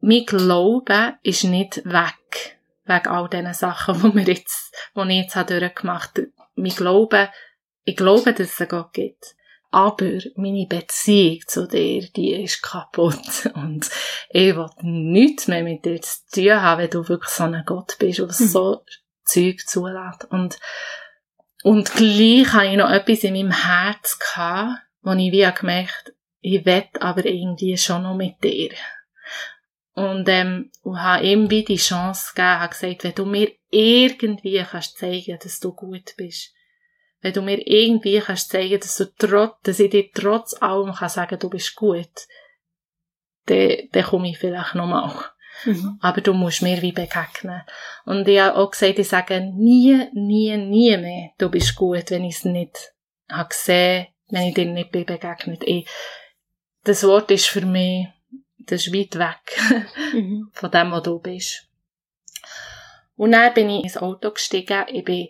mein Glaube ist nicht weg, wegen all diesen Sachen, die wir jetzt, die ich jetzt habe durchgemacht habe. Mein Glaube, ich glaube, dass es einen Gott gibt. Aber meine Beziehung zu dir, die ist kaputt. Und ich will nichts mehr mit dir zu tun haben, wenn du wirklich so ein Gott bist, der Mhm. so Zeug zulässt. Und, und gleich habe ich noch etwas in meinem Herz wo ich wie gemerkt, ich will aber irgendwie schon noch mit dir. Und, ähm, und habe ihm wie die Chance gegeben, habe gesagt, wenn du mir irgendwie kannst zeigen, dass du gut bist, wenn du mir irgendwie kannst zeigen, dass du trotz, dass ich dir trotz allem kann sagen, du bist gut, dann, dann komme ich vielleicht nochmal. Mhm. Aber du musst mir wie begegnen. Und ich habe auch gesagt, ich sage nie, nie, nie mehr, du bist gut, wenn ich es nicht habe gesehen, wenn ich dir nicht bin begegnet. Ich, das Wort ist für mich, das ist weit weg Mhm. von dem, wo du bist. Und dann bin ich ins Auto gestiegen, ich bin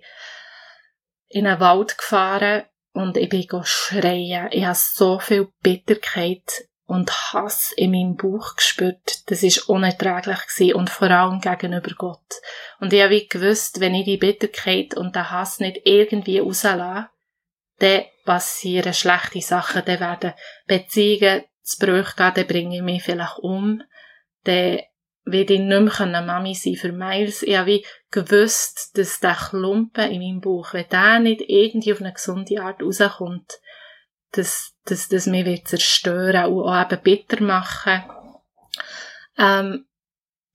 in einen Wald gefahren und ich bin schreien. Ich habe so viel Bitterkeit und Hass in meinem Bauch gespürt. Das ist unerträglich gewesen und vor allem gegenüber Gott. Und ich habe wie gewusst, wenn ich die Bitterkeit und den Hass nicht irgendwie rauslasse, dann passieren schlechte Sachen, dann werden Beziehungen zu Bruch gehen, dann bringe ich mich vielleicht um, dann werde ich nicht mehr Mami sein für Miles. Ich habe wie gewusst, dass der Klumpen in meinem Bauch, wenn der nicht irgendwie auf eine gesunde Art rauskommt, dass, dass das mich wird zerstören und auch eben bitter machen. Ähm,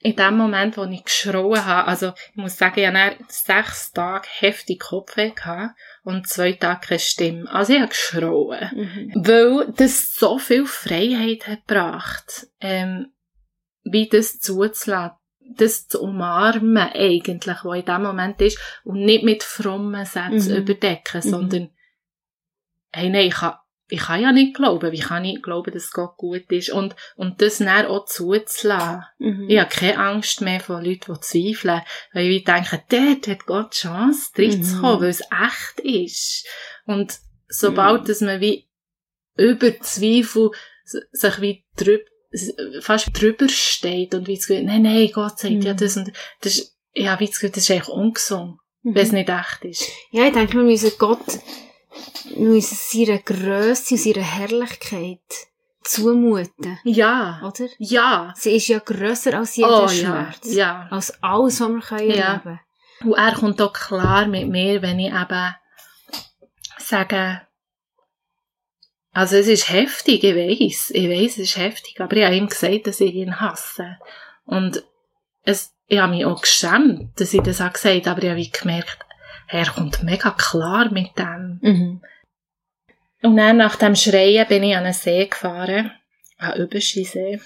in dem Moment, wo ich geschrauen habe, also ich muss sagen, ich hatte sechs Tage heftig Kopfweh gehabt und zwei Tage keine Stimme. Also ich habe geschrauen. Mhm. Weil das so viel Freiheit hat gebracht, ähm, wie das zuzulassen, das zu umarmen eigentlich, was in dem Moment ist, und nicht mit frommen Sätzen Mhm. überdecken, Mhm. sondern, hey, nein, ich kann, ich kann ja nicht glauben, wie kann ich glauben, dass Gott gut ist, und, und das dann auch zuzulassen. Mhm. Ich habe keine Angst mehr von Leuten, die zweifeln, weil ich denke, dort hat Gott die Chance, reinzukommen, Mhm. weil es echt ist. Und sobald, dass man wie über Zweifel sich wie drüber, fast drüber steht und wie das Gefühl, nein, nein, Gott sagt ja Mhm. das und das ist, ja, wie das Gefühl, das ist eigentlich ungesund, Mhm. wenn es nicht echt ist. Ja, ich denke, wir müssen Gott, müssen seiner Grösse und seiner Herrlichkeit zumuten. Ja, Oder? ja, Sie ist ja grösser als jeder oh ja, Schmerz. ja. Als alles, was wir können Ja. erleben Und er kommt auch klar mit mir, wenn ich eben sage, also es ist heftig, ich weiss, ich weiss, es ist heftig, aber ich habe ihm gesagt, dass ich ihn hasse. Und es, ich habe mich auch geschämt, dass ich das auch gesagt habe, aber ich habe gemerkt, er kommt mega klar mit dem. Mhm. Und dann nach dem Schreien bin ich an einen See gefahren, an Überschisee.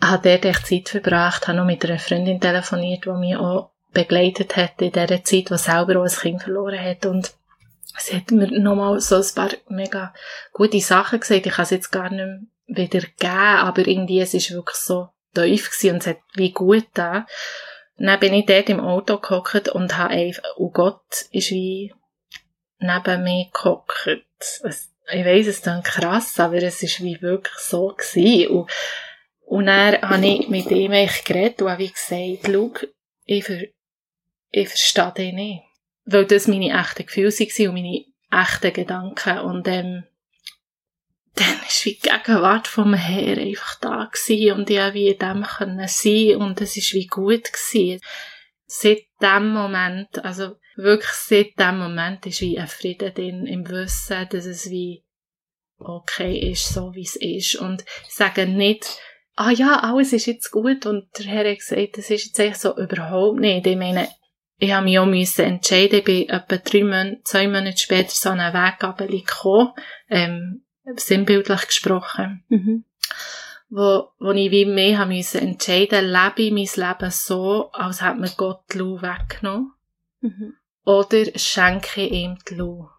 Habe dort echt Zeit verbracht, habe noch mit einer Freundin telefoniert, die mich auch begleitet hat in dieser Zeit, die selber auch ein Kind verloren hat. Und sie hat mir nochmal so ein paar mega gute Sachen gesagt. Ich kann es jetzt gar nicht mehr wiedergeben, aber irgendwie, es ist wirklich so tief und es hat wie gut da. Dann bin ich dort im Auto gehockt und habe einfach, und Gott ist wie neben mir gehockt. Ich weiss, es dann krass, aber es ist wie wirklich so gewesen. Und, und dann habe ich mit ihm eigentlich geredet und habe gesagt, schau, ich, ver, ich verstehe dich nicht. Weil das meine echten Gefühle waren und meine echten Gedanken. Und ähm, dann war wie die Gegenwart vom Herrn einfach da gewesen und ich wie in dem können sein und es war wie gut gewesen. Seit dem Moment, also wirklich seit dem Moment ist wie ein Frieden drin, im Wissen, dass es wie okay ist, so wie es ist. Und ich sage nicht, ah ja, alles ist jetzt gut und der Herr hat gesagt, das ist jetzt echt so überhaupt nicht. Ich meine, ich habe mich auch müssen entscheiden, ich bin etwa drei Monate, zwei Monate später so einen Weg gekommen, ähm, sinnbildlich gesprochen, Mhm. wo, wo ich wie mehr haben müssen entscheiden, lebe ich mein Leben so, als hätte mir Gott die Lau weggenommen, Mhm. oder schenke ich ihm die Lau.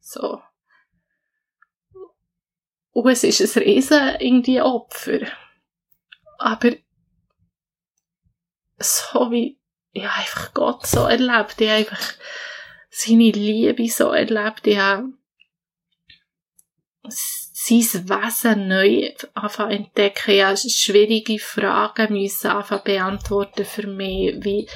So. Und es ist ein riesen irgendwie Opfer. Aber so wie ich habe einfach Gott so erlebt, ich habe einfach seine Liebe so erlebt, ich habe sein Wesen neu anfangen entdecken, habe schwierige Fragen müssen anfangen beantworten für mich, wie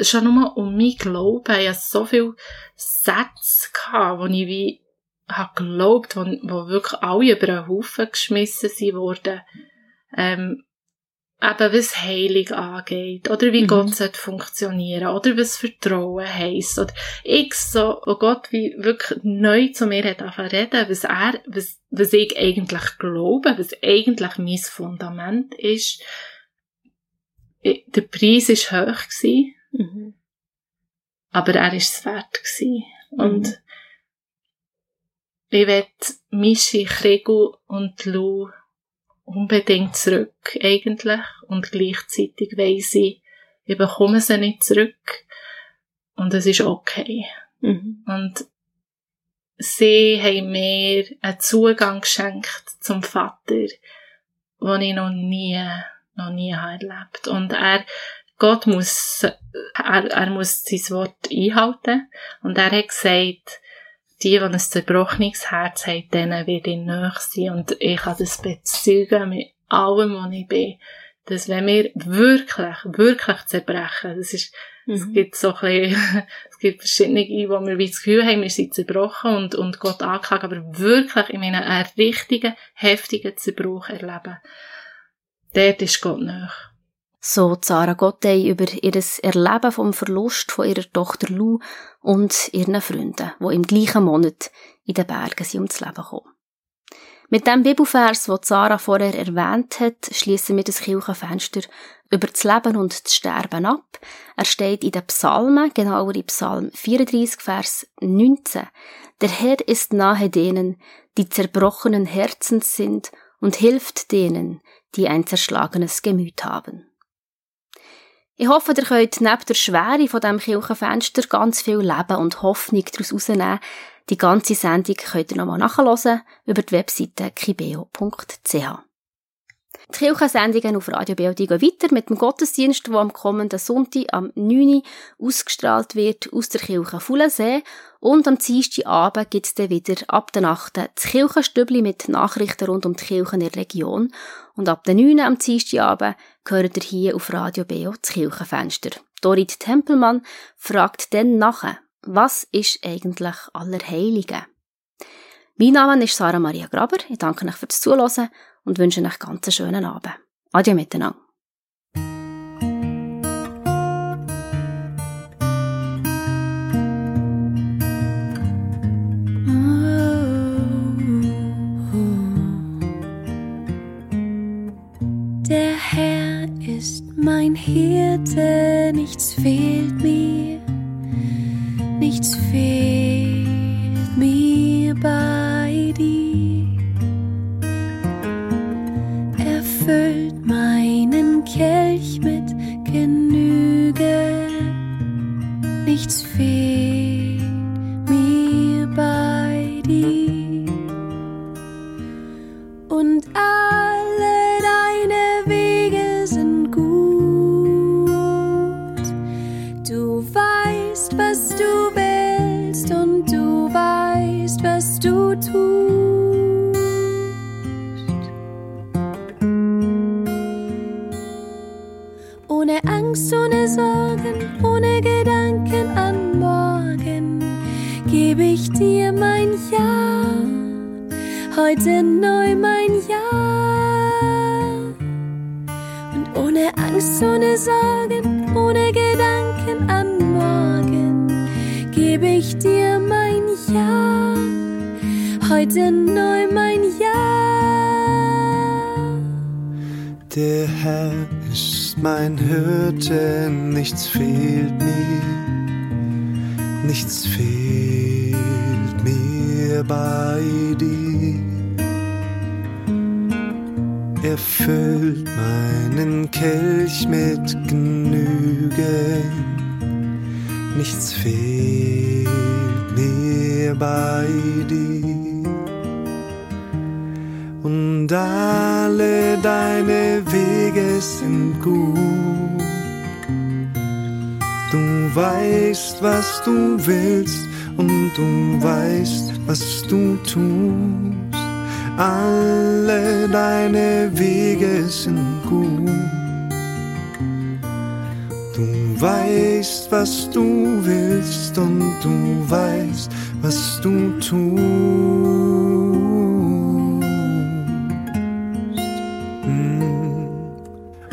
schon nur um mich glauben, ich hatte so viele Sätze gehabt, wo ich wie habe geglaubt, wo, wo wirklich alle über einen Haufen geschmissen sind worden, ähm, eben was Heilung angeht, oder wie Mhm. Gott sollte funktionieren, oder was Vertrauen heisst, oder ich so, wo Gott wie wirklich neu zu mir hat angefangen reden, was er, was, was ich eigentlich glaube, was eigentlich mein Fundament ist. Ich, der Preis war hoch, gewesen, Mhm. aber er war es wert. Gewesen. Und ich will Mischi, Krigu und Lou unbedingt zurück, eigentlich. Und gleichzeitig weiss ich, ich bekomme sie nicht zurück. Und es ist okay. Mhm. Und sie haben mir einen Zugang geschenkt zum Vater, den ich noch nie, noch nie habe erlebt. Und er, Gott muss, er, er muss sein Wort einhalten. Und er hat gesagt, die, die ein zerbrochenes Herz haben, denen wird ich nahe sein. Und ich kann das bezeugen mit allem, was ich bin. Dass wenn wir wirklich, wirklich zerbrechen, das ist, es Mhm. gibt so ein bisschen, es gibt verschiedene, wo wir wie das Gefühl haben, wir sind zerbrochen und, und Gott angeklagt, aber wirklich, ich meine, einen richtigen, heftigen Zerbruch erleben. Dort ist Gott nach. So Sarah Gottey über ihr Erleben vom Verlust von ihrer Tochter Lou und ihren Freunden, die im gleichen Monat in den Bergen sind ums Leben kommen. Mit dem Bibelvers, den Sarah vorher erwähnt hat, schließen wir das Kirchenfenster über das Leben und das Sterben ab. Er steht in den Psalmen, genauer in Psalm 34, Vers 19. Der Herr ist nahe denen, die zerbrochenen Herzens sind und hilft denen, die ein zerschlagenes Gemüt haben. Ich hoffe, ihr könnt neben der Schwere von dem Kirchenfenster ganz viel Leben und Hoffnung daraus herausnehmen. Die ganze Sendung könnt ihr nochmal nachhören über die Webseite kibeo.ch. Die Kirchensendungen auf Radio BOD gehen weiter mit dem Gottesdienst, der am kommenden Sonntag am 9. ausgestrahlt wird aus der Kirche Fullensee. Und am Dienstagabend gibt es dann wieder ab der Nacht das Kirchenstübli mit Nachrichten rund um die Kirche in der Region. Und ab der 9. am Dienstagabend gehört ihr hier auf Radio BO das Kirchenfenster. Dorit Tempelmann fragt dann nachher, was ist eigentlich Allerheiligen? Mein Name ist Sarah Maria Graber. Ich danke euch fürs Zuhören und wünsche euch ganz einen schönen Abend. Adieu miteinander. Hirte, nichts fehlt mir, nichts fehlt Sind gut. Du weißt, was du willst und du weißt, was du tust. Mm.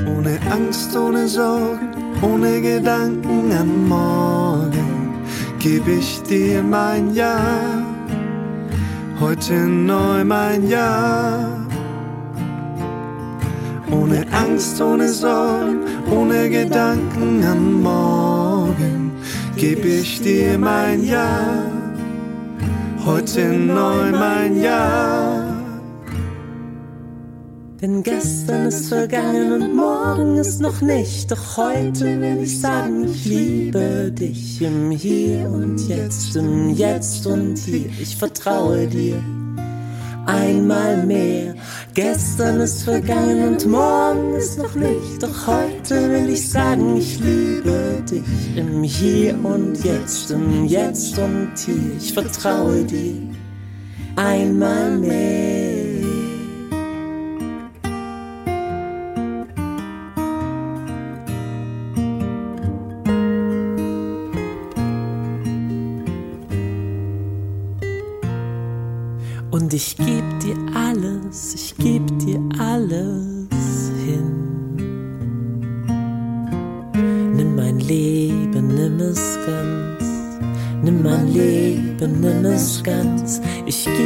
Ohne Angst, ohne Sorgen, ohne Gedanken an morgen, geb ich dir mein Ja. Heute neu mein Ja. Ohne Angst, ohne Sorgen, ohne Gedanken an morgen, geb ich dir mein Ja. Heute neu mein Ja. Denn gestern ist vergangen und morgen ist noch nicht. Doch heute will ich sagen, ich liebe dich im Hier und Jetzt, im Jetzt und Hier. Ich vertraue dir einmal mehr. Gestern ist vergangen und morgen ist noch nicht. Doch heute will ich sagen, ich liebe dich im Hier und Jetzt, im Jetzt und Hier. Ich vertraue dir einmal mehr. Ganz.